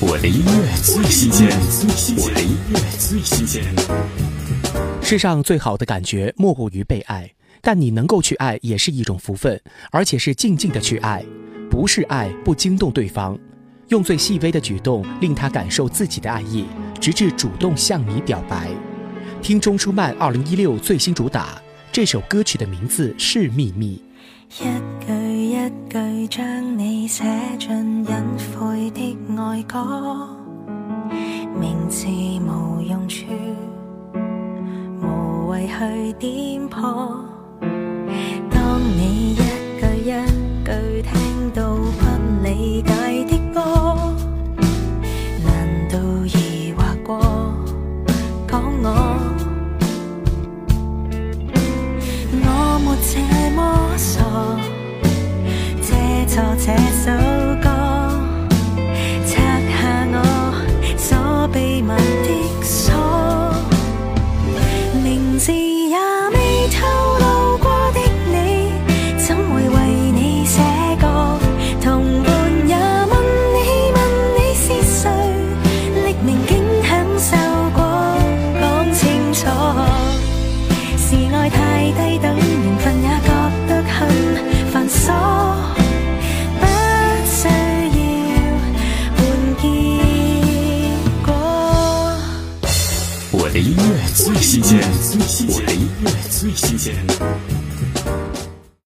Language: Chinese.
我的音乐最新鲜，我的音乐最新鲜。世上最好的感觉莫过于被爱，但你能够去爱也是一种福分，而且是静静的去爱，不是爱不惊动对方，用最细微的举动令他感受自己的爱意，直至主动向你表白。听钟舒曼二零一六最新主打，这首歌曲的名字是《秘密》。一句一句将你写进隐晦的爱歌，名字无用处，无谓去点破。当你一句一句听到不理解的歌，难道疑惑过讲我？我没这么傻，借错这秘密的锁，名字也未透露过的你，怎会为你写歌？同伴也问你问你是谁，匿名竟享受过，讲清楚。是爱太低我的音乐最新鲜，我的音乐最新鲜。